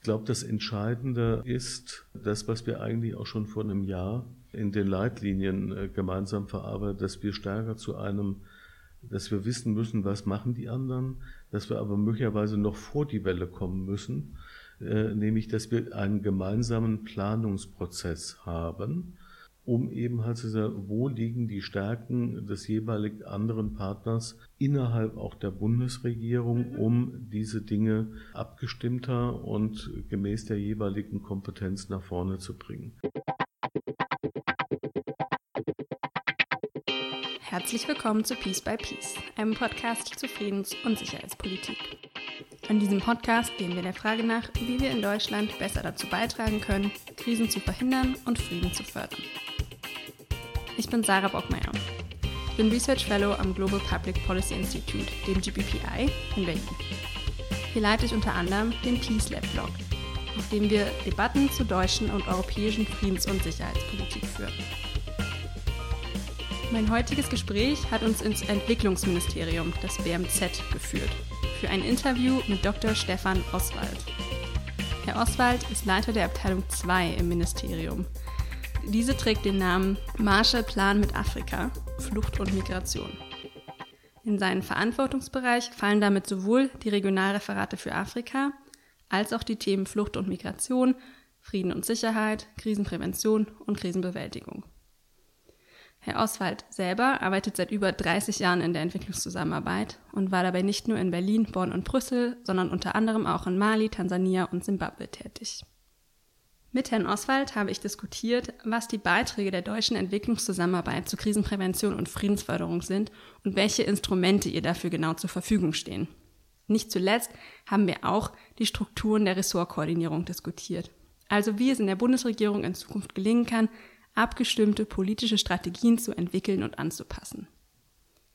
Ich glaube, das Entscheidende ist das, was wir eigentlich auch schon vor einem Jahr in den Leitlinien äh, gemeinsam verarbeitet, dass wir stärker zu einem, dass wir wissen müssen, was machen die anderen, dass wir aber möglicherweise noch vor die Welle kommen müssen, äh, nämlich dass wir einen gemeinsamen Planungsprozess haben, um eben halt zu sagen, wo liegen die Stärken des jeweiligen anderen Partners innerhalb auch der Bundesregierung, um diese Dinge abgestimmter und gemäß der jeweiligen Kompetenz nach vorne zu bringen. Herzlich willkommen zu Peace by Peace, einem Podcast zu Friedens- und Sicherheitspolitik. In diesem Podcast gehen wir der Frage nach, wie wir in Deutschland besser dazu beitragen können, Krisen zu verhindern und Frieden zu fördern. Ich bin Sarah Bockmeier. Ich bin Research Fellow am Global Public Policy Institute, dem GPPI, in Berlin. Hier leite ich unter anderem den Peace Lab Blog, auf dem wir Debatten zur deutschen und europäischen Friedens- und Sicherheitspolitik führen. Mein heutiges Gespräch hat uns ins Entwicklungsministerium, das BMZ, geführt, für ein Interview mit Dr. Stefan Oswald. Herr Oswald ist Leiter der Abteilung 2 im Ministerium. Diese trägt den Namen Marshallplan mit Afrika, Flucht und Migration. In seinen Verantwortungsbereich fallen damit sowohl die Regionalreferate für Afrika als auch die Themen Flucht und Migration, Frieden und Sicherheit, Krisenprävention und Krisenbewältigung. Herr Oswald selber arbeitet seit über 30 Jahren in der Entwicklungszusammenarbeit und war dabei nicht nur in Berlin, Bonn und Brüssel, sondern unter anderem auch in Mali, Tansania und Simbabwe tätig. Mit Herrn Oswald habe ich diskutiert, was die Beiträge der deutschen Entwicklungszusammenarbeit zu Krisenprävention und Friedensförderung sind und welche Instrumente ihr dafür genau zur Verfügung stehen. Nicht zuletzt haben wir auch die Strukturen der Ressortkoordinierung diskutiert. Also wie es in der Bundesregierung in Zukunft gelingen kann, abgestimmte politische Strategien zu entwickeln und anzupassen.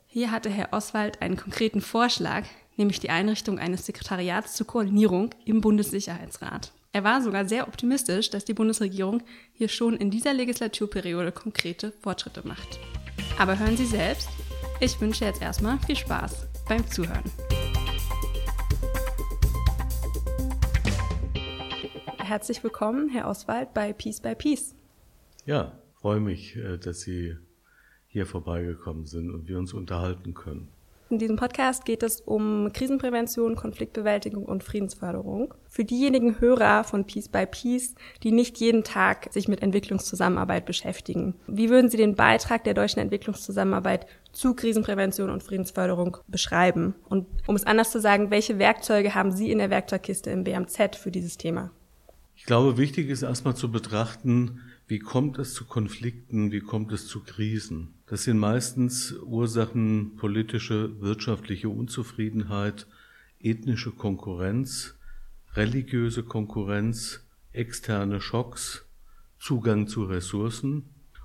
Hier hatte Herr Oswald einen konkreten Vorschlag, nämlich die Einrichtung eines Sekretariats zur Koordinierung im Bundessicherheitsrat. Er war sogar sehr optimistisch, dass die Bundesregierung hier schon in dieser Legislaturperiode konkrete Fortschritte macht. Aber hören Sie selbst. Ich wünsche jetzt erstmal viel Spaß beim Zuhören. Herzlich willkommen, Herr Oswald, bei Peace by Peace. Ja, freue mich, äh, dass Sie hier vorbeigekommen sind und wir uns unterhalten können. In diesem Podcast geht es um Krisenprävention, Konfliktbewältigung und Friedensförderung. Für diejenigen Hörer von Peace by Peace, die nicht jeden Tag sich mit Entwicklungszusammenarbeit beschäftigen. Wie würden Sie den Beitrag der deutschen Entwicklungszusammenarbeit zu Krisenprävention und Friedensförderung beschreiben? Und um es anders zu sagen, welche Werkzeuge haben Sie in der Werkzeugkiste im BMZ für dieses Thema? Ich glaube, wichtig ist erstmal zu betrachten, wie kommt es zu Konflikten? Wie kommt es zu Krisen? Das sind meistens Ursachen politische, wirtschaftliche Unzufriedenheit, ethnische Konkurrenz, religiöse Konkurrenz, externe Schocks, Zugang zu Ressourcen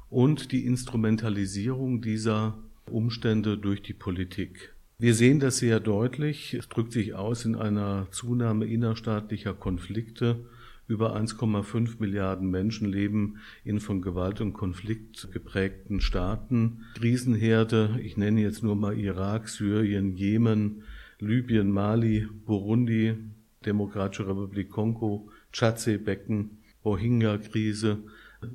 und die Instrumentalisierung dieser Umstände durch die Politik. Wir sehen das sehr deutlich. Es drückt sich aus in einer Zunahme innerstaatlicher Konflikte über 1,5 Milliarden Menschen leben in von Gewalt und Konflikt geprägten Staaten. Krisenherde, ich nenne jetzt nur mal Irak, Syrien, Jemen, Libyen, Mali, Burundi, Demokratische Republik Kongo, Tschadsee-Becken, Rohingya-Krise.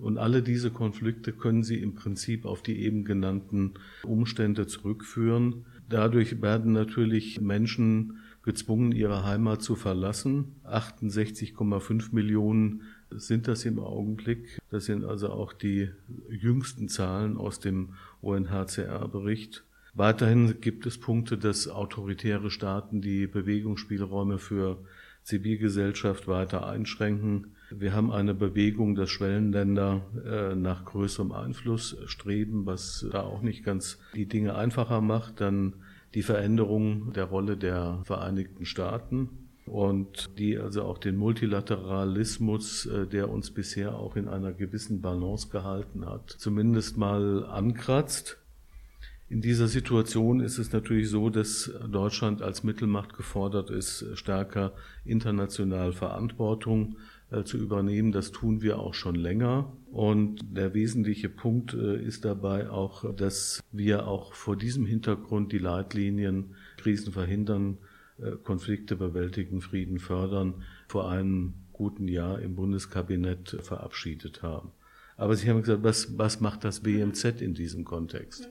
Und alle diese Konflikte können Sie im Prinzip auf die eben genannten Umstände zurückführen. Dadurch werden natürlich Menschen gezwungen, ihre Heimat zu verlassen. 68,5 Millionen sind das im Augenblick. Das sind also auch die jüngsten Zahlen aus dem UNHCR-Bericht. Weiterhin gibt es Punkte, dass autoritäre Staaten die Bewegungsspielräume für Zivilgesellschaft weiter einschränken. Wir haben eine Bewegung, dass Schwellenländer äh, nach größerem Einfluss streben, was da auch nicht ganz die Dinge einfacher macht. Dann die Veränderung der Rolle der Vereinigten Staaten und die also auch den Multilateralismus, äh, der uns bisher auch in einer gewissen Balance gehalten hat, zumindest mal ankratzt. In dieser Situation ist es natürlich so, dass Deutschland als Mittelmacht gefordert ist, stärker international Verantwortung zu übernehmen. Das tun wir auch schon länger. Und der wesentliche Punkt äh, ist dabei auch, dass wir auch vor diesem Hintergrund die Leitlinien Krisen verhindern, äh, Konflikte bewältigen, Frieden fördern, vor einem guten Jahr im Bundeskabinett verabschiedet haben. Aber Sie haben gesagt, was, was macht das BMZ in diesem Kontext?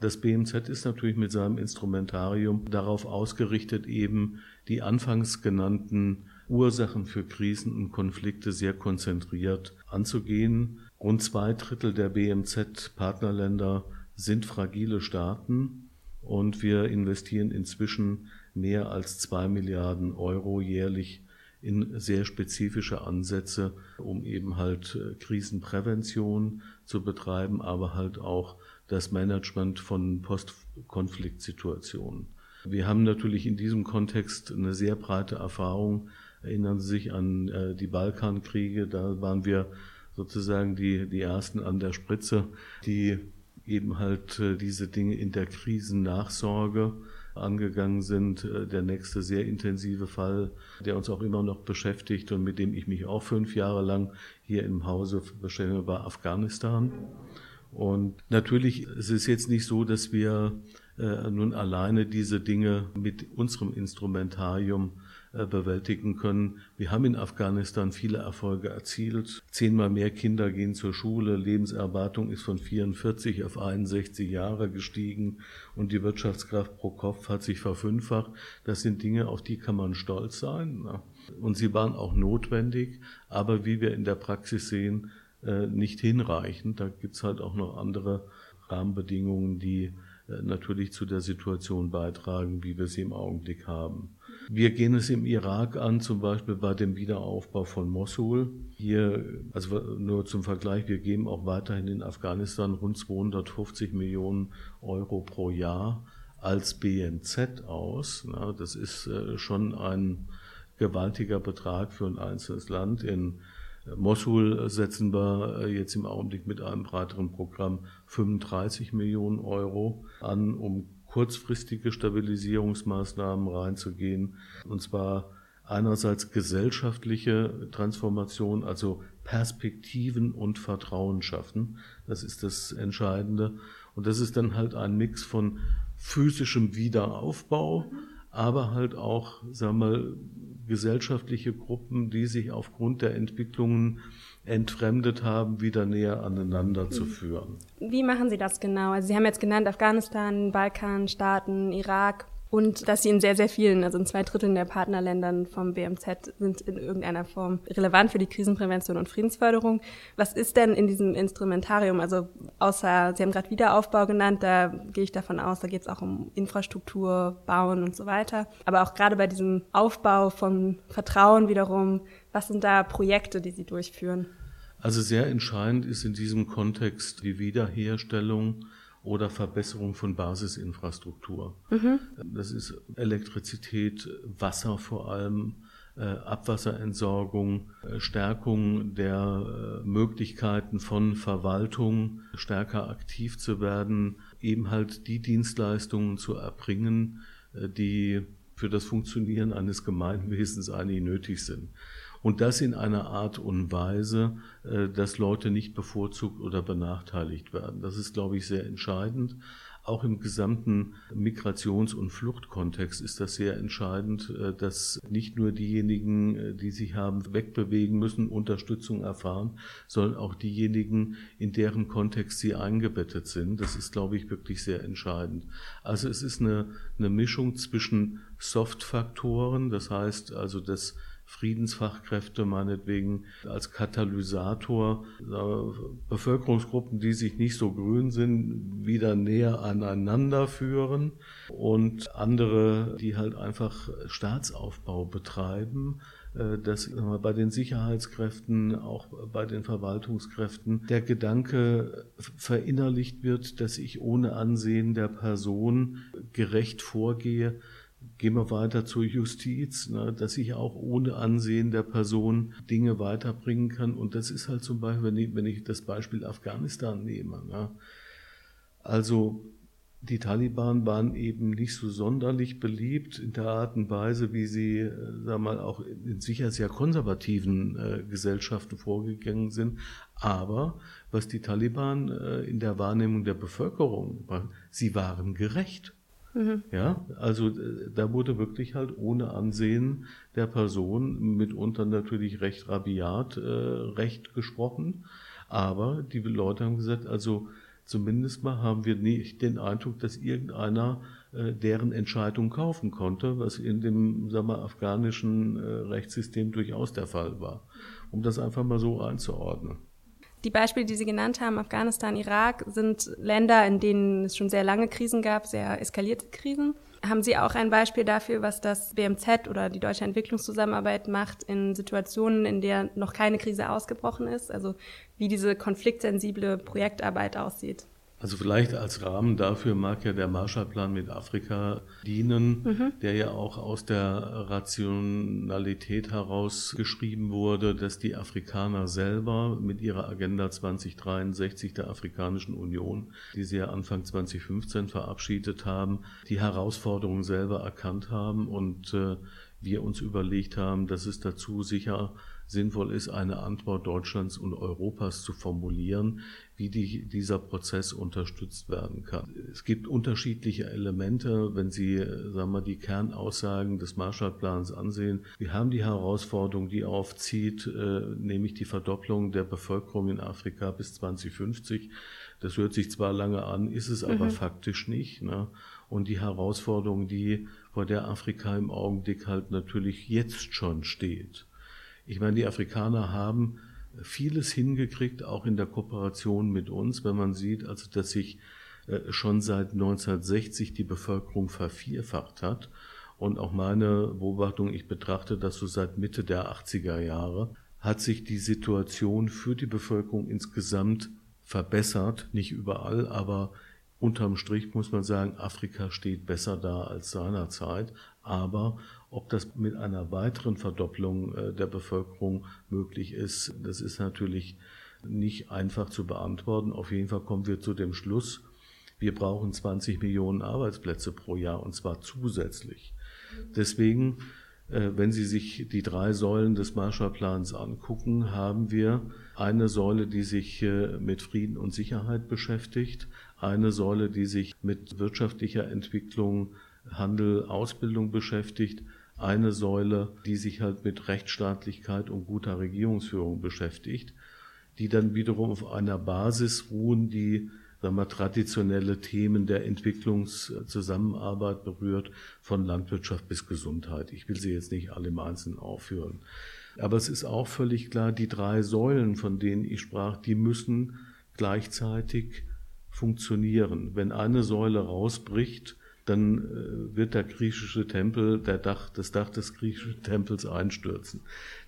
Das BMZ ist natürlich mit seinem Instrumentarium darauf ausgerichtet, eben die anfangs genannten Ursachen für Krisen und Konflikte sehr konzentriert anzugehen. Rund zwei Drittel der BMZ-Partnerländer sind fragile Staaten und wir investieren inzwischen mehr als zwei Milliarden Euro jährlich in sehr spezifische Ansätze, um eben halt äh, Krisenprävention zu betreiben, aber halt auch das Management von Postkonfliktsituationen. Wir haben natürlich in diesem Kontext eine sehr breite Erfahrung. Erinnern Sie sich an äh, die Balkankriege, da waren wir sozusagen die, die Ersten an der Spritze, die eben halt äh, diese Dinge in der Krisennachsorge angegangen sind. Äh, der nächste sehr intensive Fall, der uns auch immer noch beschäftigt und mit dem ich mich auch fünf Jahre lang hier im Hause beschäftige, war Afghanistan. Und natürlich ist es jetzt nicht so, dass wir äh, nun alleine diese Dinge mit unserem Instrumentarium bewältigen können. Wir haben in Afghanistan viele Erfolge erzielt. Zehnmal mehr Kinder gehen zur Schule. Lebenserwartung ist von 44 auf 61 Jahre gestiegen und die Wirtschaftskraft pro Kopf hat sich verfünffacht. Das sind Dinge, auf die kann man stolz sein. Und sie waren auch notwendig, aber wie wir in der Praxis sehen, äh, nicht hinreichend. Da gibt es halt auch noch andere Rahmenbedingungen, die äh, natürlich zu der Situation beitragen, wie wir sie im Augenblick haben. Wir gehen es im Irak an, zum Beispiel bei dem Wiederaufbau von Mosul. Hier, also nur zum Vergleich, wir geben auch weiterhin in Afghanistan rund 250 Millionen Euro pro Jahr als BNZ aus. Das ist äh, schon ein gewaltiger Betrag für ein einzelnes Land. In Mosul setzen wir äh, jetzt im Augenblick mit einem breiteren Programm 35 Millionen Euro an, um kurzfristige Stabilisierungsmaßnahmen reinzugehen. Und zwar einerseits gesellschaftliche Transformation, also Perspektiven und Vertrauen schaffen. Das ist das Entscheidende. Und das ist dann halt ein Mix von physischem Wiederaufbau, aber halt auch, sagen wir mal, gesellschaftliche Gruppen, die sich aufgrund der Entwicklungen entfremdet haben, wieder näher aneinander zu führen. Wie machen Sie das genau? Also Sie haben jetzt genannt Afghanistan, Balkan, Staaten, Irak und dass sie in sehr, sehr vielen, also in zwei Dritteln der Partnerländern vom BMZ sind in irgendeiner Form relevant für die Krisenprävention und Friedensförderung. Was ist denn in diesem Instrumentarium, also außer, Sie haben gerade Wiederaufbau genannt, da gehe ich davon aus, da geht es auch um Infrastruktur, Bauen und so weiter. Aber auch gerade bei diesem Aufbau von Vertrauen wiederum, was sind da Projekte, die Sie durchführen? Also sehr entscheidend ist in diesem Kontext die Wiederherstellung oder Verbesserung von Basisinfrastruktur. Mhm. Das ist Elektrizität, Wasser vor allem, äh, Abwasserentsorgung, äh, Stärkung der äh, Möglichkeiten von Verwaltung, stärker aktiv zu werden, eben halt die Dienstleistungen zu erbringen, die für das Funktionieren eines Gemeinwesens eigentlich nötig sind. Und das in einer Art und Weise, äh, dass Leute nicht bevorzugt oder benachteiligt werden. Das ist, glaube ich, sehr entscheidend. Auch im gesamten Migrations- und Fluchtkontext ist das sehr entscheidend, äh, dass nicht nur diejenigen, äh, die sich haben wegbewegen müssen, Unterstützung erfahren, sondern auch diejenigen, in deren Kontext sie eingebettet sind. Das ist, glaube ich, wirklich sehr entscheidend. Also es ist eine, eine Mischung zwischen Soft-Faktoren, das heißt also das Friedensfachkräfte meinetwegen als Katalysator. Bevölkerungsgruppen, die sich nicht so grün sind, wieder näher aneinander führen. Und andere, die halt einfach Staatsaufbau betreiben, äh, dass bei den Sicherheitskräften, auch bei den Verwaltungskräften der Gedanke verinnerlicht wird, dass ich ohne Ansehen der Person gerecht vorgehe, Gehen wir weiter zur Justiz, ne, dass ich auch ohne Ansehen der Person Dinge weiterbringen kann. Und das ist halt zum Beispiel, wenn ich, wenn ich das Beispiel Afghanistan nehme. Ne. Also die Taliban waren eben nicht so sonderlich beliebt in der Art und Weise, wie sie, äh, sag mal, auch in sicher sehr konservativen äh, Gesellschaften vorgegangen sind. Aber was die Taliban äh, in der Wahrnehmung der Bevölkerung waren, sie waren gerecht. Mhm. Ja, also äh, da wurde wirklich halt ohne Ansehen der Person mitunter natürlich recht rabiat äh, recht gesprochen. Aber die Leute haben gesagt, also zumindest mal haben wir nicht den Eindruck, dass irgendeiner äh, deren Entscheidung kaufen konnte, was in dem sagen wir, afghanischen äh, Rechtssystem durchaus der Fall war. Um das einfach mal so einzuordnen. Die Beispiele, die Sie genannt haben, Afghanistan, Irak, sind Länder, in denen es schon sehr lange Krisen gab, sehr eskalierte Krisen. Haben Sie auch ein Beispiel dafür, was das BMZ oder die Deutsche Entwicklungszusammenarbeit macht in Situationen, in der noch keine Krise ausgebrochen ist? Also wie diese konfliktsensible Projektarbeit aussieht? Also vielleicht als Rahmen dafür mag ja der Marshallplan mit Afrika dienen, mhm. der ja auch aus der Rationalität heraus geschrieben wurde, dass die Afrikaner selber mit ihrer Agenda 2063 der Afrikanischen Union, die sie ja Anfang 2015 verabschiedet haben, die Herausforderungen selber erkannt haben und äh, wir uns überlegt haben, dass es dazu sicher sinnvoll ist, eine Antwort Deutschlands und Europas zu formulieren, wie die, dieser Prozess unterstützt werden kann. Es gibt unterschiedliche Elemente, wenn Sie sagen wir, die Kernaussagen des Marshallplans ansehen. Wir haben die Herausforderung, die aufzieht, äh, nämlich die Verdopplung der Bevölkerung in Afrika bis 2050. Das hört sich zwar lange an, ist es aber mhm. faktisch nicht. Ne? Und die Herausforderung, die vor der Afrika im Augenblick halt natürlich jetzt schon steht. Ich meine, die Afrikaner haben vieles hingekriegt, auch in der Kooperation mit uns, wenn man sieht, also dass sich äh, schon seit 1960 die Bevölkerung vervierfacht hat. Und auch meine Beobachtung, ich betrachte das so seit Mitte der 80er Jahre, hat sich die Situation für die Bevölkerung insgesamt verbessert. Nicht überall, aber unterm Strich muss man sagen, Afrika steht besser da als seinerzeit. Aber ob das mit einer weiteren Verdopplung äh, der Bevölkerung möglich ist, das ist natürlich nicht einfach zu beantworten. Auf jeden Fall kommen wir zu dem Schluss, wir brauchen 20 Millionen Arbeitsplätze pro Jahr und zwar zusätzlich. Deswegen, äh, wenn Sie sich die drei Säulen des Marshallplans angucken, haben wir eine Säule, die sich äh, mit Frieden und Sicherheit beschäftigt, eine Säule, die sich mit wirtschaftlicher Entwicklung Handel, Ausbildung beschäftigt, eine Säule, die sich halt mit Rechtsstaatlichkeit und guter Regierungsführung beschäftigt, die dann wiederum auf einer Basis ruhen, die sagen wir, traditionelle Themen der Entwicklungszusammenarbeit berührt, von Landwirtschaft bis Gesundheit. Ich will sie jetzt nicht alle im Einzelnen aufführen. Aber es ist auch völlig klar, die drei Säulen, von denen ich sprach, die müssen gleichzeitig funktionieren. Wenn eine Säule rausbricht, dann äh, wird der griechische Tempel, der Dach, das Dach des griechischen Tempels einstürzen.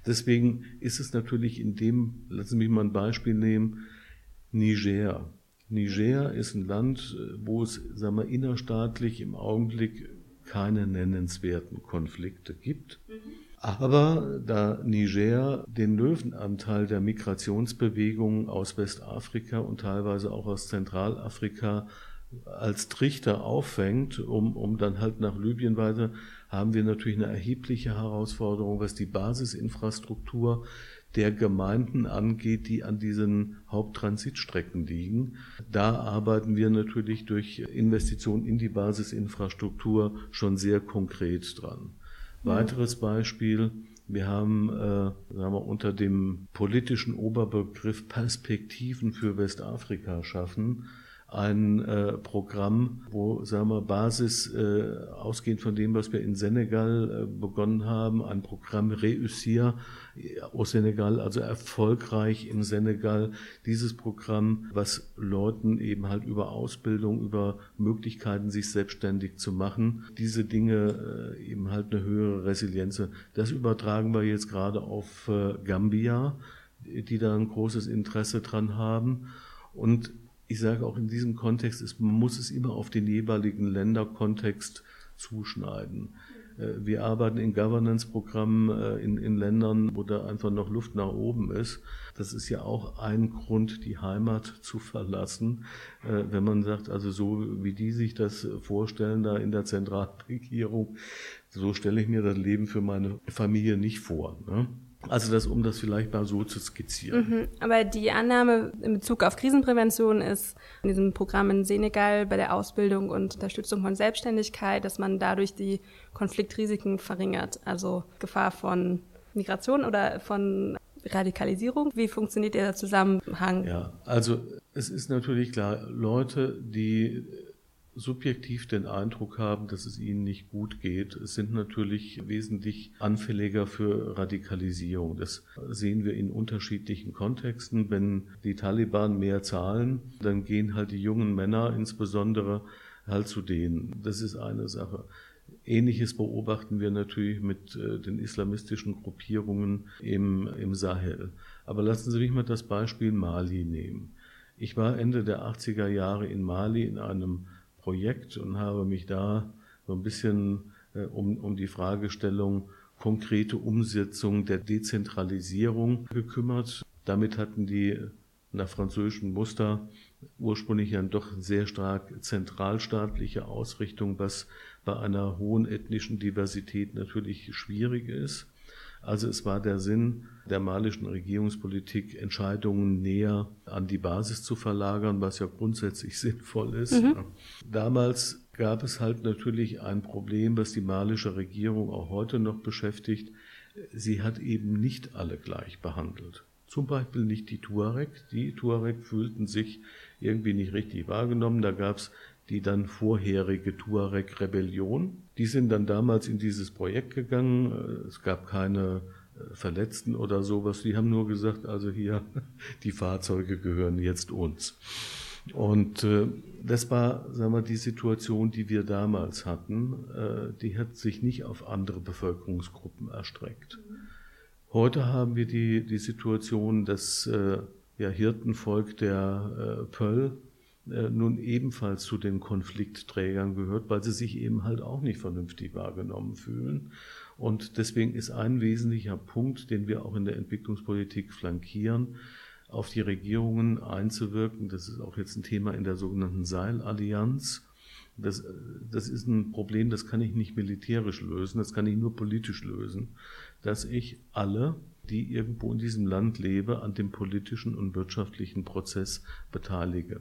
Deswegen ist es natürlich in dem, lassen Sie mich mal ein Beispiel nehmen, Niger. Niger ist ein Land, äh, wo es, sagen wir, innerstaatlich im Augenblick keine nennenswerten Konflikte gibt. Mhm. Aber da Niger den Löwenanteil der Migrationsbewegungen aus Westafrika und teilweise auch aus Zentralafrika als Trichter auffängt, um, um dann halt nach Libyen weiter, haben wir natürlich eine erhebliche Herausforderung, was die Basisinfrastruktur der Gemeinden angeht, die an diesen Haupttransitstrecken liegen. Da arbeiten wir natürlich durch Investitionen in die Basisinfrastruktur schon sehr konkret dran. Weiteres Beispiel, wir haben, äh, sagen wir, unter dem politischen Oberbegriff Perspektiven für Westafrika schaffen, ein äh, Programm, wo, sagen wir, Basis äh, ausgehend von dem, was wir in Senegal äh, begonnen haben, ein Programm Reüssir aus Senegal, also erfolgreich in Senegal. Dieses Programm, was Leuten eben halt über Ausbildung, über Möglichkeiten, sich selbstständig zu machen, diese Dinge äh, eben halt eine höhere Resilienz. Das übertragen wir jetzt gerade auf äh, Gambia, die da ein großes Interesse dran haben. Und ich sage auch in diesem Kontext, ist, man muss es immer auf den jeweiligen Länderkontext zuschneiden. Äh, wir arbeiten in Governance-Programmen äh, in, in Ländern, wo da einfach noch Luft nach oben ist. Das ist ja auch ein Grund, die Heimat zu verlassen. Äh, wenn man sagt, also so wie die sich das vorstellen, da in der Zentralregierung, so stelle ich mir das Leben für meine Familie nicht vor. Ne? Also das, um das vielleicht mal so zu skizzieren. Mhm. Aber die Annahme in Bezug auf Krisenprävention ist in diesem Programm in Senegal bei der Ausbildung und Unterstützung von Selbstständigkeit, dass man dadurch die Konfliktrisiken verringert. Also Gefahr von Migration oder von Radikalisierung. Wie funktioniert der Zusammenhang? Ja, also es ist natürlich klar, Leute, die subjektiv den Eindruck haben, dass es ihnen nicht gut geht, sind natürlich wesentlich anfälliger für Radikalisierung. Das sehen wir in unterschiedlichen Kontexten. Wenn die Taliban mehr zahlen, dann gehen halt die jungen Männer insbesondere halt zu denen. Das ist eine Sache. Ähnliches beobachten wir natürlich mit äh, den islamistischen Gruppierungen im, im Sahel. Aber lassen Sie mich mal das Beispiel Mali nehmen. Ich war Ende der 80er Jahre in Mali in einem Projekt und habe mich da so ein bisschen äh, um, um die Fragestellung konkrete Umsetzung der Dezentralisierung gekümmert. Damit hatten die nach französischem Muster ursprünglich ja doch sehr stark zentralstaatliche Ausrichtung, was bei einer hohen ethnischen Diversität natürlich schwierig ist. Also es war der Sinn der malischen Regierungspolitik, Entscheidungen näher an die Basis zu verlagern, was ja grundsätzlich sinnvoll ist. Mhm. Damals gab es halt natürlich ein Problem, was die malische Regierung auch heute noch beschäftigt. Sie hat eben nicht alle gleich behandelt. Zum Beispiel nicht die Tuareg. Die Tuareg fühlten sich irgendwie nicht richtig wahrgenommen. Da gab es die dann vorherige Tuareg-Rebellion. Die sind dann damals in dieses Projekt gegangen. Es gab keine äh, Verletzten oder sowas. Die haben nur gesagt, also hier, die Fahrzeuge gehören jetzt uns. Und äh, das war, sagen wir, die Situation, die wir damals hatten. Äh, die hat sich nicht auf andere Bevölkerungsgruppen erstreckt. Heute haben wir die, die Situation, dass äh, ja, Hirtenvolk der äh, Pöll äh, nun ebenfalls zu den Konfliktträgern gehört, weil sie sich eben halt auch nicht vernünftig wahrgenommen fühlen. Und deswegen ist ein wesentlicher Punkt, den wir auch in der Entwicklungspolitik flankieren, auf die Regierungen einzuwirken. Das ist auch jetzt ein Thema in der sogenannten Seilallianz. Das, das ist ein Problem, das kann ich nicht militärisch lösen, das kann ich nur politisch lösen, dass ich alle, die irgendwo in diesem Land lebe, an dem politischen und wirtschaftlichen Prozess beteilige.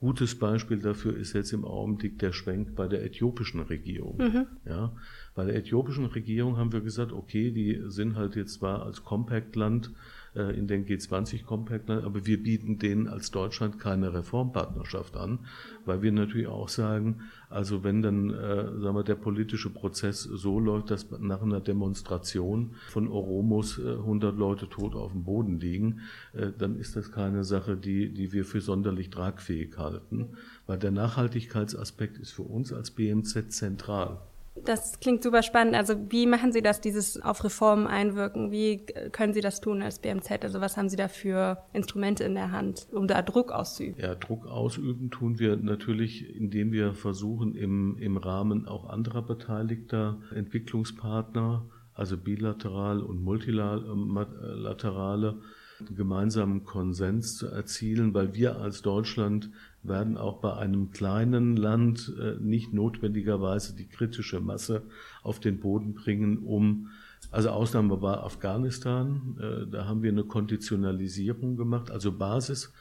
Gutes Beispiel dafür ist jetzt im Augenblick der Schwenk bei der äthiopischen Regierung. Mhm. Ja, bei der äthiopischen Regierung haben wir gesagt, okay, die sind halt jetzt zwar als Compact-Land in den G20-Compact-Land, aber wir bieten denen als Deutschland keine Reformpartnerschaft an, weil wir natürlich auch sagen, also wenn dann, äh, sagen wir, der politische Prozess so läuft, dass nach einer Demonstration von Oromos äh, 100 Leute tot auf dem Boden liegen, äh, dann ist das keine Sache, die, die wir für sonderlich tragfähig halten, weil der Nachhaltigkeitsaspekt ist für uns als BMZ zentral. Das klingt super spannend. Also wie machen Sie das, dieses auf Reformen einwirken? Wie können Sie das tun als BMZ? Also was haben Sie da für Instrumente in der Hand, um da Druck auszuüben? Ja, Druck ausüben tun wir natürlich, indem wir versuchen, im, im Rahmen auch anderer beteiligter Entwicklungspartner, also bilateral und multilaterale, gemeinsamen Konsens zu erzielen, weil wir als Deutschland werden auch bei einem kleinen Land äh, nicht notwendigerweise die kritische Masse auf den Boden bringen, um also Ausnahme war Afghanistan, äh, da haben wir eine Konditionalisierung gemacht, also Basis,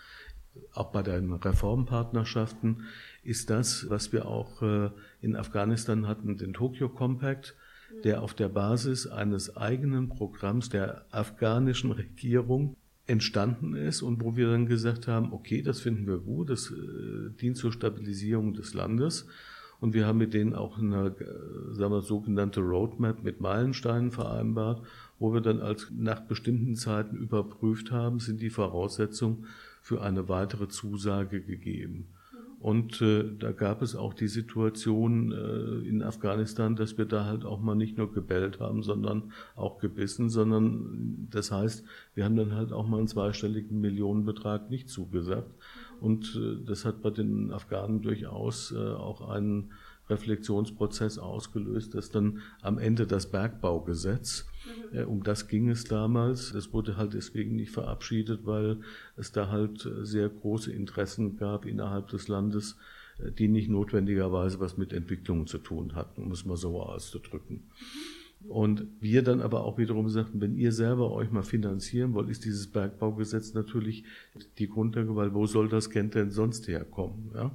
auch bei den Reformpartnerschaften, ist das, was wir auch äh, in Afghanistan hatten, den Tokyo Compact, der auf der Basis eines eigenen Programms der afghanischen Regierung entstanden ist und wo wir dann gesagt haben, okay, das finden wir gut, das äh, dient zur Stabilisierung des Landes. Und wir haben mit denen auch eine äh, sagen wir, sogenannte Roadmap mit Meilensteinen vereinbart, wo wir dann als nach bestimmten Zeiten überprüft haben, sind die Voraussetzungen für eine weitere Zusage gegeben. Und äh, da gab es auch die Situation äh, in Afghanistan, dass wir da halt auch mal nicht nur gebellt haben, sondern auch gebissen, sondern das heißt, wir haben dann halt auch mal einen zweistelligen Millionenbetrag nicht zugesagt. Und äh, das hat bei den Afghanen durchaus äh, auch einen Reflexionsprozess ausgelöst, dass dann am Ende das Bergbaugesetz, mhm. äh, um das ging es damals, das wurde halt deswegen nicht verabschiedet, weil es da halt äh, sehr große Interessen gab innerhalb des Landes, äh, die nicht notwendigerweise was mit Entwicklungen zu tun hatten, um es mal so auszudrücken. Und wir dann aber auch wiederum sagten, wenn ihr selber euch mal finanzieren wollt, ist dieses Bergbaugesetz natürlich die Grundlage, weil wo soll das Geld denn sonst herkommen? Ja?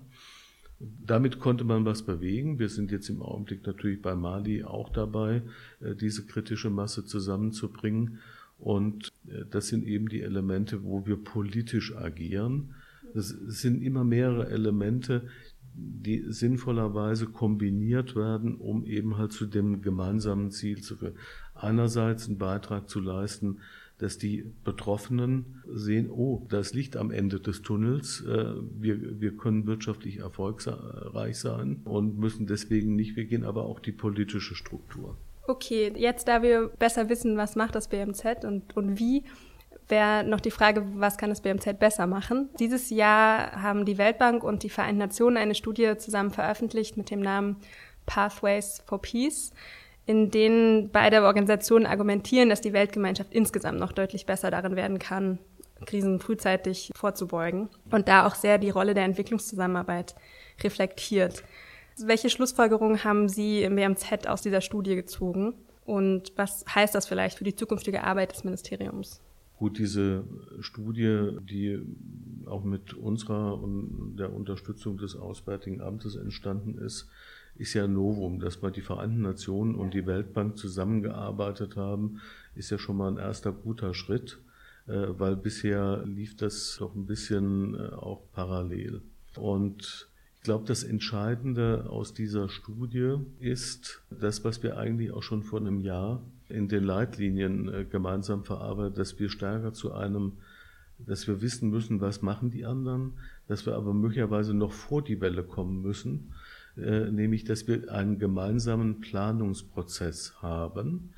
Damit konnte man was bewegen. Wir sind jetzt im Augenblick natürlich bei Mali auch dabei, äh, diese kritische Masse zusammenzubringen. Und äh, das sind eben die Elemente, wo wir politisch agieren. Es sind immer mehrere Elemente, die sinnvollerweise kombiniert werden, um eben halt zu dem gemeinsamen Ziel zu führen. Einerseits einen Beitrag zu leisten, dass die Betroffenen sehen, oh, da ist Licht am Ende des Tunnels, äh, wir, wir können wirtschaftlich erfolgreich sein und müssen deswegen nicht weggehen, aber auch die politische Struktur. Okay, jetzt da wir besser wissen, was macht das BMZ und, und wie, wäre noch die Frage, was kann das BMZ besser machen? Dieses Jahr haben die Weltbank und die Vereinten Nationen eine Studie zusammen veröffentlicht mit dem Namen Pathways for Peace, in denen beide Organisationen argumentieren, dass die Weltgemeinschaft insgesamt noch deutlich besser darin werden kann, Krisen frühzeitig vorzubeugen und da auch sehr die Rolle der Entwicklungszusammenarbeit reflektiert. Welche Schlussfolgerungen haben Sie im BMZ aus dieser Studie gezogen und was heißt das vielleicht für die zukünftige Arbeit des Ministeriums? Gut, diese Studie, die auch mit unserer und der Unterstützung des Auswärtigen Amtes entstanden ist, ist ja Novum, dass mal die Vereinten Nationen und die Weltbank zusammengearbeitet haben, ist ja schon mal ein erster guter Schritt, äh, weil bisher lief das doch ein bisschen äh, auch parallel. Und ich glaube, das Entscheidende aus dieser Studie ist das, was wir eigentlich auch schon vor einem Jahr in den Leitlinien äh, gemeinsam verarbeitet, dass wir stärker zu einem, dass wir wissen müssen, was machen die anderen, dass wir aber möglicherweise noch vor die Welle kommen müssen, nämlich dass wir einen gemeinsamen Planungsprozess haben,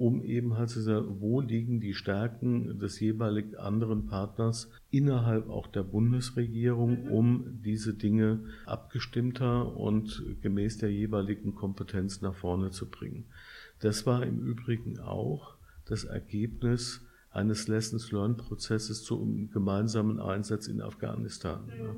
um eben halt zu sagen, wo liegen die Stärken des jeweiligen anderen Partners innerhalb auch der Bundesregierung, um diese Dinge abgestimmter und gemäß der jeweiligen Kompetenz nach vorne zu bringen. Das war im Übrigen auch das Ergebnis eines Lessons Learned Prozesses zum gemeinsamen Einsatz in Afghanistan. Ja.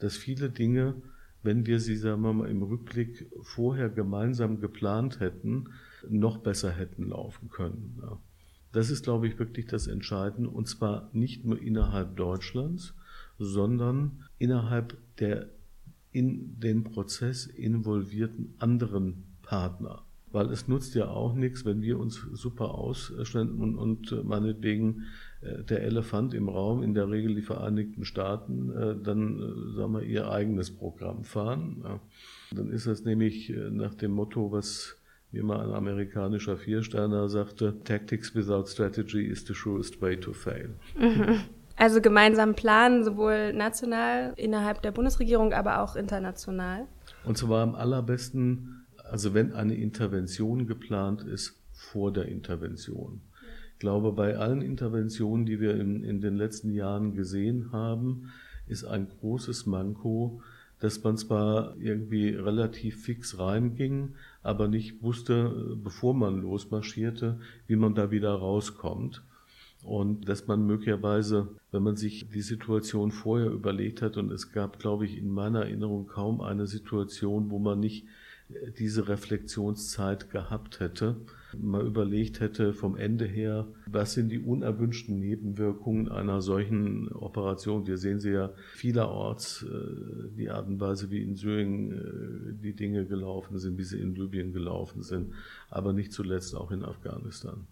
Dass viele Dinge, wenn wir sie, sagen wir mal, im Rückblick vorher gemeinsam geplant hätten, noch besser hätten laufen können. Ja. Das ist, glaube ich, wirklich das Entscheidende, und zwar nicht nur innerhalb Deutschlands, sondern innerhalb der in den Prozess involvierten anderen Partner weil es nutzt ja auch nichts, wenn wir uns super ausstellen und, und meinetwegen der Elefant im Raum, in der Regel die Vereinigten Staaten, äh, dann, sagen wir, ihr eigenes Programm fahren. Dann ist das nämlich nach dem Motto, was wie mal ein amerikanischer Viersterner sagte, Tactics without strategy is the surest way to fail. Mhm. Also gemeinsam planen, sowohl national innerhalb der Bundesregierung, aber auch international. Und zwar am allerbesten also wenn eine Intervention geplant ist, vor der Intervention. Ich glaube, bei allen Interventionen, die wir in, in den letzten Jahren gesehen haben, ist ein großes Manko, dass man zwar irgendwie relativ fix reinging, aber nicht wusste, bevor man losmarschierte, wie man da wieder rauskommt. Und dass man möglicherweise, wenn man sich die Situation vorher überlegt hat, und es gab, glaube ich, in meiner Erinnerung kaum eine Situation, wo man nicht diese Reflexionszeit gehabt hätte, mal überlegt hätte vom Ende her, was sind die unerwünschten Nebenwirkungen einer solchen Operation. Wir sehen sie ja vielerorts, äh, die Art und Weise, wie in Syrien äh, die Dinge gelaufen sind, wie sie in Libyen gelaufen sind, aber nicht zuletzt auch in Afghanistan.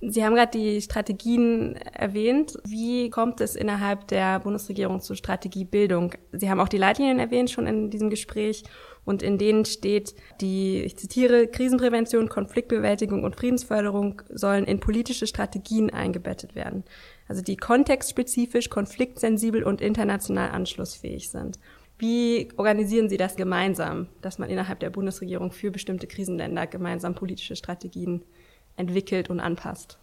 Sie haben gerade die Strategien erwähnt. Wie kommt es innerhalb der Bundesregierung zur Strategiebildung? Sie haben auch die Leitlinien erwähnt schon in diesem Gespräch und in denen steht, die, ich zitiere, Krisenprävention, Konfliktbewältigung und Friedensförderung sollen in politische Strategien eingebettet werden. Also die kontextspezifisch, konfliktsensibel und international anschlussfähig sind. Wie organisieren Sie das gemeinsam, dass man innerhalb der Bundesregierung für bestimmte Krisenländer gemeinsam politische Strategien entwickelt und anpasst?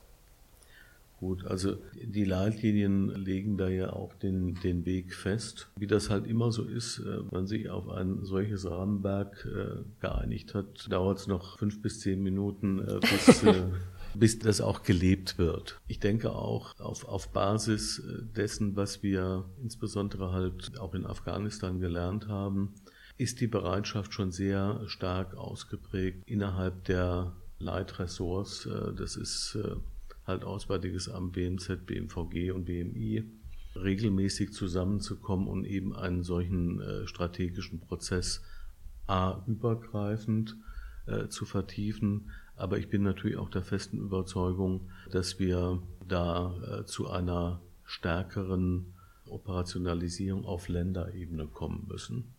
Gut, also die Leitlinien legen da ja auch den, den Weg fest. Wie das halt immer so ist, äh, wenn man sich auf ein solches Rahmenwerk äh, geeinigt hat, dauert es noch fünf bis zehn Minuten, äh, bis, bis das auch gelebt wird. Ich denke auch auf, auf Basis dessen, was wir insbesondere halt auch in Afghanistan gelernt haben, ist die Bereitschaft schon sehr stark ausgeprägt innerhalb der Leitressorts. Das ist halt Auswärtiges Amt, BMZ, BMVG und BMI regelmäßig zusammenzukommen und eben einen solchen äh, strategischen Prozess A übergreifend äh, zu vertiefen. Aber ich bin natürlich auch der festen Überzeugung, dass wir da äh, zu einer stärkeren Operationalisierung auf Länderebene kommen müssen.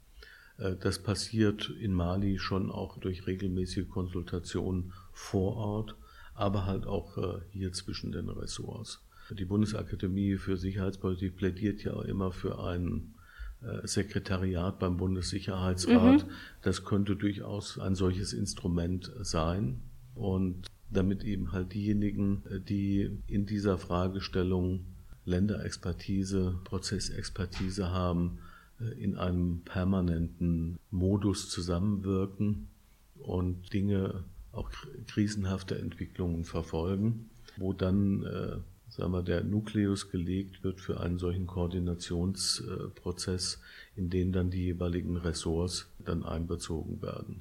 Das passiert in Mali schon auch durch regelmäßige Konsultationen vor Ort, aber halt auch äh, hier zwischen den Ressorts. Die Bundesakademie für Sicherheitspolitik plädiert ja immer für ein äh, Sekretariat beim Bundessicherheitsrat. Mhm. Das könnte durchaus ein solches Instrument sein. Und damit eben halt diejenigen, die in dieser Fragestellung Länderexpertise, Prozessexpertise haben, äh, in einem permanenten Modus zusammenwirken und Dinge, auch krisenhafte Entwicklungen verfolgen, wo dann äh, sagen wir, der Nukleus gelegt wird für einen solchen Koordinationsprozess, in den dann die jeweiligen Ressorts dann einbezogen werden.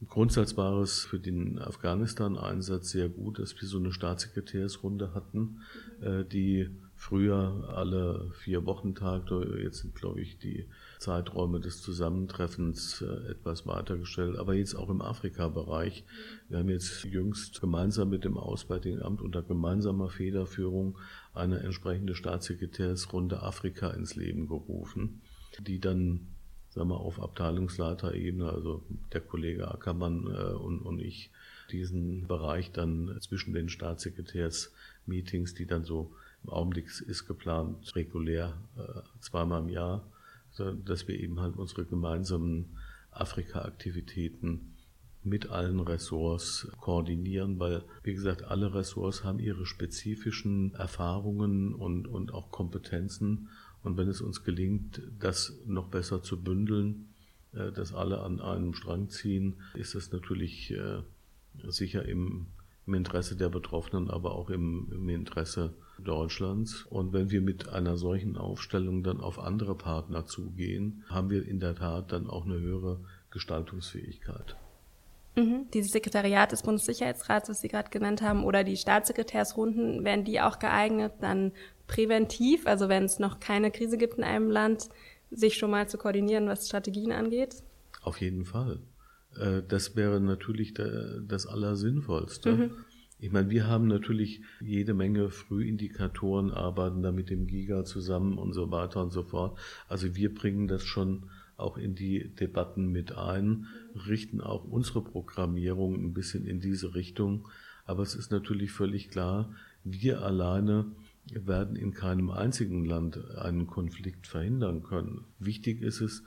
Im Grundsatz war es für den Afghanistan-Einsatz sehr gut, dass wir so eine Staatssekretärsrunde hatten, äh, die früher alle vier Wochentag, jetzt sind, glaube ich, die Zeiträume des Zusammentreffens äh, etwas weitergestellt, aber jetzt auch im Afrika-Bereich. Wir haben jetzt jüngst gemeinsam mit dem Auswärtigen Amt unter gemeinsamer Federführung eine entsprechende Staatssekretärsrunde Afrika ins Leben gerufen, die dann sagen wir, auf Abteilungsleiterebene, also der Kollege Ackermann äh, und, und ich, diesen Bereich dann zwischen den Staatssekretärsmeetings, die dann so im Augenblick ist geplant, regulär äh, zweimal im Jahr, dass wir eben halt unsere gemeinsamen Afrika-Aktivitäten mit allen Ressorts koordinieren, weil, wie gesagt, alle Ressorts haben ihre spezifischen Erfahrungen und, und auch Kompetenzen. Und wenn es uns gelingt, das noch besser zu bündeln, äh, dass alle an einem Strang ziehen, ist das natürlich äh, sicher im, im Interesse der Betroffenen, aber auch im, im Interesse Deutschlands. Und wenn wir mit einer solchen Aufstellung dann auf andere Partner zugehen, haben wir in der Tat dann auch eine höhere Gestaltungsfähigkeit. Mhm. Dieses Sekretariat des Bundessicherheitsrats, was Sie gerade genannt haben, oder die Staatssekretärsrunden, wären die auch geeignet, dann präventiv, also wenn es noch keine Krise gibt in einem Land, sich schon mal zu koordinieren, was Strategien angeht? Auf jeden Fall. Äh, das wäre natürlich das Allersinnvollste. Mhm. Ich meine, wir haben natürlich jede Menge Frühindikatoren, arbeiten da mit dem Giga zusammen und so weiter und so fort. Also wir bringen das schon auch in die Debatten mit ein, richten auch unsere Programmierung ein bisschen in diese Richtung. Aber es ist natürlich völlig klar, wir alleine werden in keinem einzigen Land einen Konflikt verhindern können. Wichtig ist es,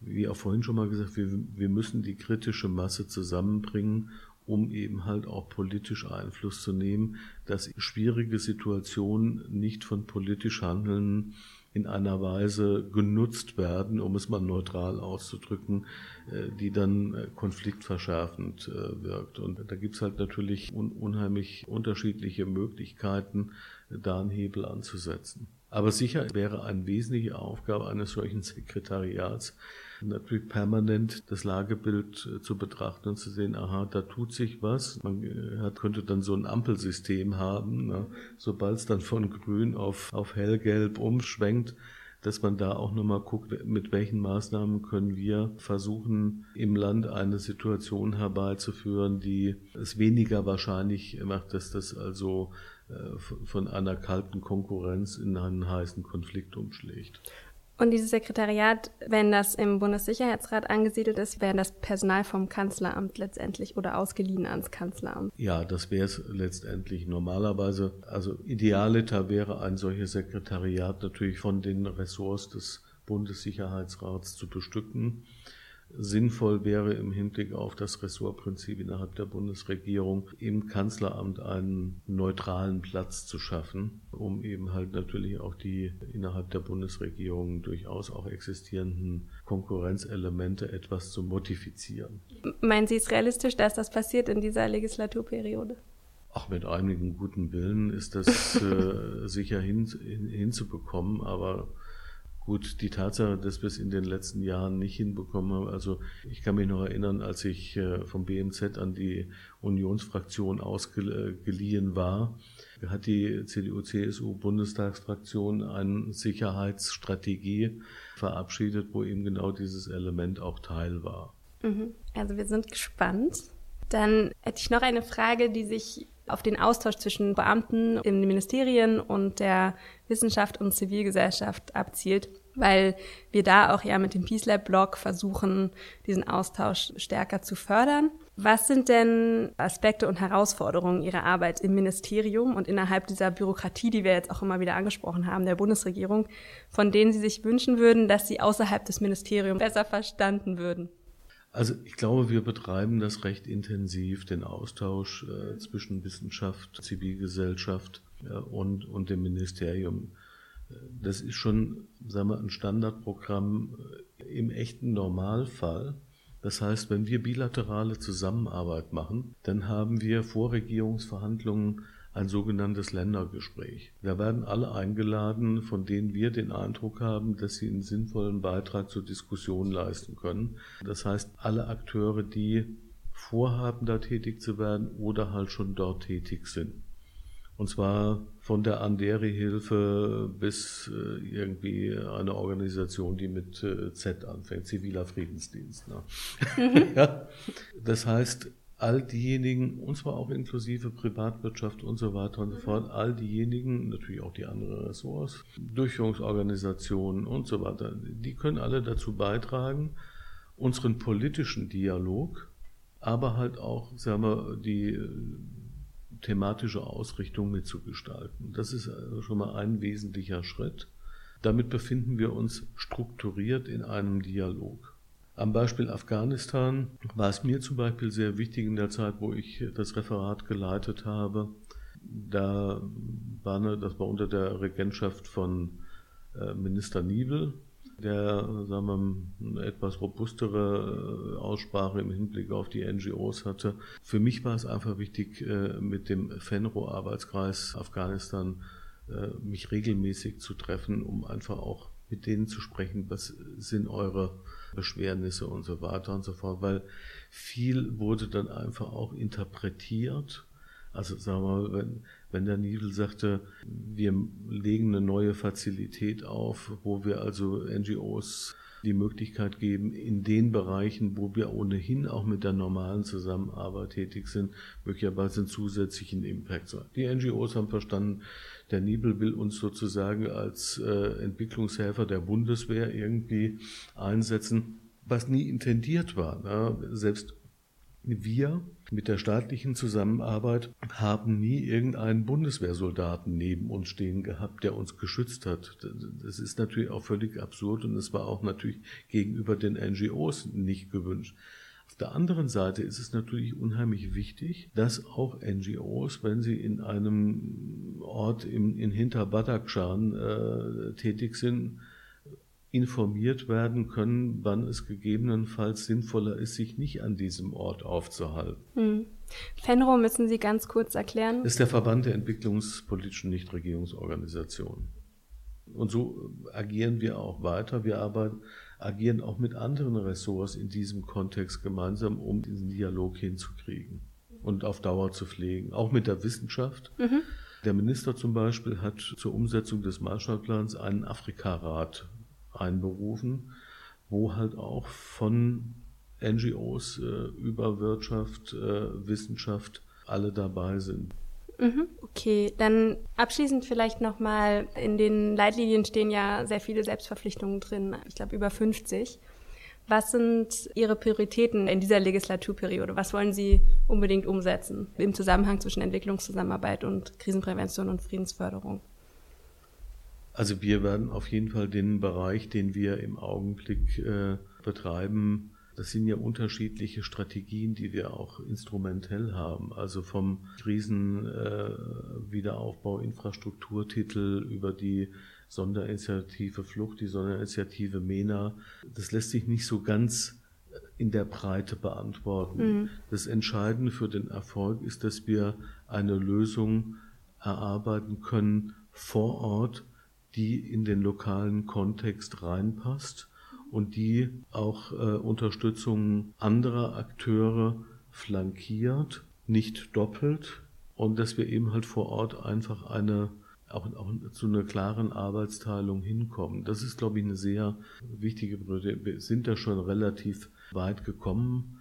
wie auch vorhin schon mal gesagt, wir, wir müssen die kritische Masse zusammenbringen um eben halt auch politisch Einfluss zu nehmen, dass schwierige Situationen nicht von politisch Handeln in einer Weise genutzt werden, um es mal neutral auszudrücken, äh, die dann äh, konfliktverschärfend äh, wirkt. Und da gibt's halt natürlich unheimlich unterschiedliche Möglichkeiten, da einen Hebel anzusetzen. Aber sicher wäre eine wesentliche Aufgabe eines solchen Sekretariats, natürlich permanent das Lagebild äh, zu betrachten und zu sehen, aha, da tut sich was. Man äh, hat, könnte dann so ein Ampelsystem haben, ne? sobald es dann von grün auf, auf hellgelb umschwenkt, dass man da auch nochmal guckt, mit welchen Maßnahmen können wir versuchen, im Land eine Situation herbeizuführen, die es weniger wahrscheinlich macht, dass das also äh, von einer kalten Konkurrenz in einen heißen Konflikt umschlägt. Und dieses Sekretariat, wenn das im Bundessicherheitsrat angesiedelt ist, wäre das Personal vom Kanzleramt letztendlich oder ausgeliehen ans Kanzleramt? Ja, das wäre es letztendlich normalerweise. Also idealiter wäre ein solches Sekretariat natürlich von den Ressorts des Bundessicherheitsrats zu bestücken sinnvoll wäre im Hinblick auf das Ressortprinzip innerhalb der Bundesregierung im Kanzleramt einen neutralen Platz zu schaffen, um eben halt natürlich auch die innerhalb der Bundesregierung durchaus auch existierenden Konkurrenzelemente etwas zu modifizieren. Meinen Sie es realistisch, dass das passiert in dieser Legislaturperiode? Ach, mit einigem guten Willen ist das äh, sicher hin, hin, hinzubekommen, aber Gut, die Tatsache, dass wir es in den letzten Jahren nicht hinbekommen haben, also ich kann mich noch erinnern, als ich äh, vom BMZ an die Unionsfraktion ausgeliehen war, hat die CDU-CSU-Bundestagsfraktion eine Sicherheitsstrategie verabschiedet, wo eben genau dieses Element auch Teil war. Mhm. Also wir sind gespannt. Dann hätte ich noch eine Frage, die sich auf den Austausch zwischen Beamten in den Ministerien und der Wissenschaft und Zivilgesellschaft abzielt, weil wir da auch ja mit dem Peace Lab Blog versuchen, diesen Austausch stärker zu fördern. Was sind denn Aspekte und Herausforderungen Ihrer Arbeit im Ministerium und innerhalb dieser Bürokratie, die wir jetzt auch immer wieder angesprochen haben, der Bundesregierung, von denen Sie sich wünschen würden, dass sie außerhalb des Ministeriums besser verstanden würden? Also ich glaube, wir betreiben das recht intensiv, den Austausch äh, zwischen Wissenschaft, Zivilgesellschaft äh, und, und dem Ministerium. Das ist schon, sagen wir, ein Standardprogramm äh, im echten Normalfall. Das heißt, wenn wir bilaterale Zusammenarbeit machen, dann haben wir vor Regierungsverhandlungen ein sogenanntes Ländergespräch. Da werden alle eingeladen, von denen wir den Eindruck haben, dass sie einen sinnvollen Beitrag zur Diskussion leisten können. Das heißt, alle Akteure, die vorhaben, da tätig zu werden oder halt schon dort tätig sind. Und zwar von der Anderi-Hilfe bis äh, irgendwie eine Organisation, die mit äh, Z anfängt, ziviler Friedensdienst. Ne? Mhm. ja. Das heißt, all diejenigen, und zwar auch inklusive Privatwirtschaft und so weiter und so fort, all diejenigen, natürlich auch die anderen Ressorts, Durchführungsorganisationen und so weiter, die können alle dazu beitragen, unseren politischen Dialog, aber halt auch, sagen wir, die äh, thematische Ausrichtung mitzugestalten. Das ist also schon mal ein wesentlicher Schritt. Damit befinden wir uns strukturiert in einem Dialog. Am Beispiel Afghanistan war es mir zum Beispiel sehr wichtig in der Zeit, wo ich das Referat geleitet habe. Da war eine, das war unter der Regentschaft von äh, Minister Niebel, der sagen wir, eine etwas robustere äh, Aussprache im Hinblick auf die NGOs hatte. Für mich war es einfach wichtig, äh, mit dem FENRO-Arbeitskreis Afghanistan mich regelmäßig zu treffen, um einfach auch mit denen zu sprechen, was sind eure Beschwernisse und so weiter und so fort, weil viel wurde dann einfach auch interpretiert. Also sagen wir mal, wenn, wenn der Nidel sagte, wir legen eine neue Fazilität auf, wo wir also NGOs die Möglichkeit geben, in den Bereichen, wo wir ohnehin auch mit der normalen Zusammenarbeit tätig sind, möglicherweise einen zusätzlichen Impact zu haben. Die NGOs haben verstanden, der Nibel will uns sozusagen als äh, Entwicklungshelfer der Bundeswehr irgendwie einsetzen, was nie intendiert war. Ne? Selbst wir mit der staatlichen Zusammenarbeit haben nie irgendeinen Bundeswehrsoldaten neben uns stehen gehabt, der uns geschützt hat. Das ist natürlich auch völlig absurd und es war auch natürlich gegenüber den NGOs nicht gewünscht. Auf der anderen Seite ist es natürlich unheimlich wichtig, dass auch NGOs, wenn sie in einem Ort in, in Hinterbadakhshan äh, tätig sind, informiert werden können, wann es gegebenenfalls sinnvoller ist, sich nicht an diesem Ort aufzuhalten. Hm. FENRO müssen Sie ganz kurz erklären. Das ist der Verband der entwicklungspolitischen Nichtregierungsorganisationen. Und so agieren wir auch weiter. Wir arbeiten, agieren auch mit anderen Ressorts in diesem Kontext gemeinsam, um diesen Dialog hinzukriegen und auf Dauer zu pflegen. Auch mit der Wissenschaft. Mhm. Der Minister zum Beispiel hat zur Umsetzung des Marshallplans einen Afrikarat einberufen, wo halt auch von NGOs äh, über Wirtschaft, äh, Wissenschaft alle dabei sind. Mhm. Okay, dann abschließend vielleicht nochmal, in den Leitlinien stehen ja sehr viele Selbstverpflichtungen drin, ich glaube über 50. Was sind Ihre Prioritäten in dieser Legislaturperiode? Was wollen Sie unbedingt umsetzen im Zusammenhang zwischen Entwicklungszusammenarbeit und Krisenprävention und Friedensförderung? Also wir werden auf jeden Fall den Bereich, den wir im Augenblick äh, betreiben, das sind ja unterschiedliche Strategien, die wir auch instrumentell haben. Also vom Krisenwiederaufbau, äh, Infrastrukturtitel über die Sonderinitiative Flucht, die Sonderinitiative MENA. Das lässt sich nicht so ganz in der Breite beantworten. Mhm. Das Entscheidende für den Erfolg ist, dass wir eine Lösung erarbeiten können vor Ort, die in den lokalen Kontext reinpasst und die auch äh, Unterstützung anderer Akteure flankiert, nicht doppelt und dass wir eben halt vor Ort einfach eine auch, auch zu einer klaren Arbeitsteilung hinkommen. Das ist, glaube ich, eine sehr wichtige Priorität. Wir sind da schon relativ weit gekommen.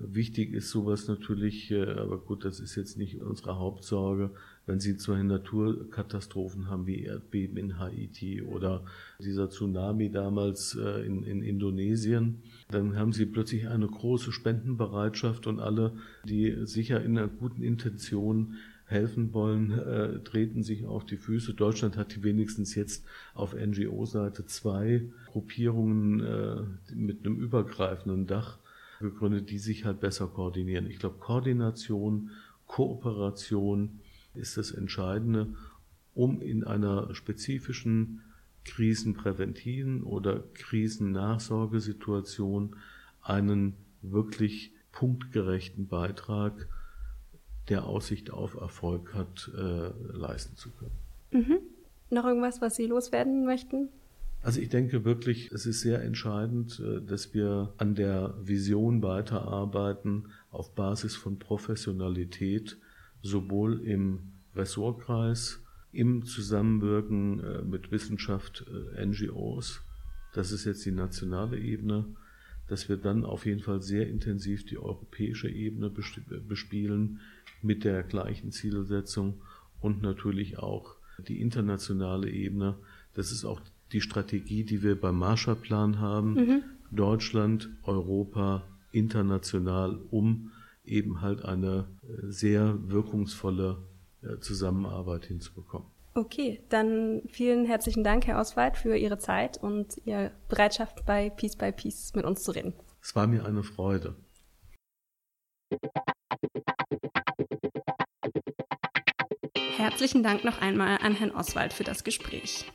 Wichtig ist sowas natürlich, äh, aber gut, das ist jetzt nicht unsere Hauptsorge, wenn Sie zwei Naturkatastrophen haben wie Erdbeben in Haiti oder dieser Tsunami damals äh, in, in Indonesien, dann haben Sie plötzlich eine große Spendenbereitschaft und alle, die sicher in einer guten Intention helfen wollen, äh, treten sich auf die Füße. Deutschland hat wenigstens jetzt auf NGO-Seite zwei Gruppierungen äh, mit einem übergreifenden Dach gegründet, die sich halt besser koordinieren. Ich glaube, Koordination, Kooperation ist das Entscheidende, um in einer spezifischen krisenpräventiven oder Krisennachsorgesituation einen wirklich punktgerechten Beitrag der Aussicht auf Erfolg hat, äh, leisten zu können. Mhm. Noch irgendwas, was Sie loswerden möchten? Also ich denke wirklich, es ist sehr entscheidend, äh, dass wir an der Vision weiterarbeiten auf Basis von Professionalität, sowohl im Ressortkreis, im Zusammenwirken äh, mit Wissenschaft, äh, NGOs, das ist jetzt die nationale Ebene, dass wir dann auf jeden Fall sehr intensiv die europäische Ebene bespielen, mit der gleichen Zielsetzung und natürlich auch die internationale Ebene. Das ist auch die Strategie, die wir beim Marshallplan haben. Mhm. Deutschland, Europa, international, um eben halt eine äh, sehr wirkungsvolle äh, Zusammenarbeit hinzubekommen. Okay, dann vielen herzlichen Dank, Herr Oswald, für Ihre Zeit und Ihre Bereitschaft, bei Peace by Peace mit uns zu reden. Es war mir eine Freude. Herzlichen Dank noch einmal an Herrn Oswald für das Gespräch.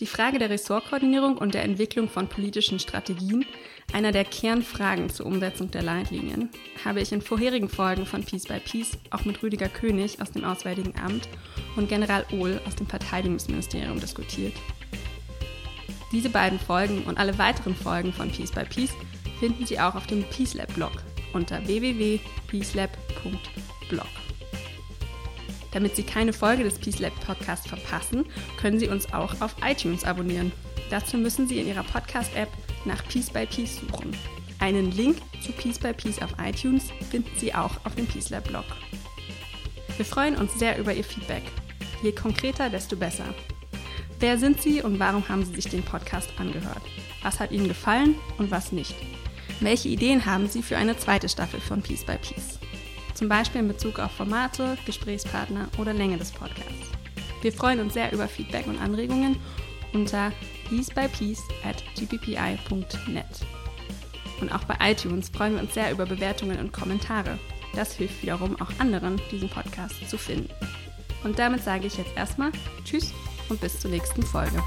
Die Frage der Ressortkoordinierung und der Entwicklung von politischen Strategien, einer der Kernfragen zur Umsetzung der Leitlinien, habe ich in vorherigen Folgen von Peace by Peace auch mit Rüdiger König aus dem Auswärtigen Amt und General Ohl aus dem Verteidigungsministerium diskutiert. Diese beiden Folgen und alle weiteren Folgen von Peace by Peace finden Sie auch auf dem Peace Lab Blog unter www.peacelab.blog. Damit Sie keine Folge des Peace Lab Podcasts verpassen, können Sie uns auch auf iTunes abonnieren. Dazu müssen Sie in Ihrer Podcast-App nach Peace by Peace suchen. Einen Link zu Peace by Peace auf iTunes finden Sie auch auf dem Peace Lab Blog. Wir freuen uns sehr über Ihr Feedback. Je konkreter, desto besser. Wer sind Sie und warum haben Sie sich den Podcast angehört? Was hat Ihnen gefallen und was nicht? Welche Ideen haben Sie für eine zweite Staffel von Peace by Peace? Zum Beispiel in Bezug auf Formate, Gesprächspartner oder Länge des Podcasts. Wir freuen uns sehr über Feedback und Anregungen unter peacebypeace at gppi.net. Und auch bei iTunes freuen wir uns sehr über Bewertungen und Kommentare. Das hilft wiederum auch anderen, diesen Podcast zu finden. Und damit sage ich jetzt erstmal Tschüss und bis zur nächsten Folge.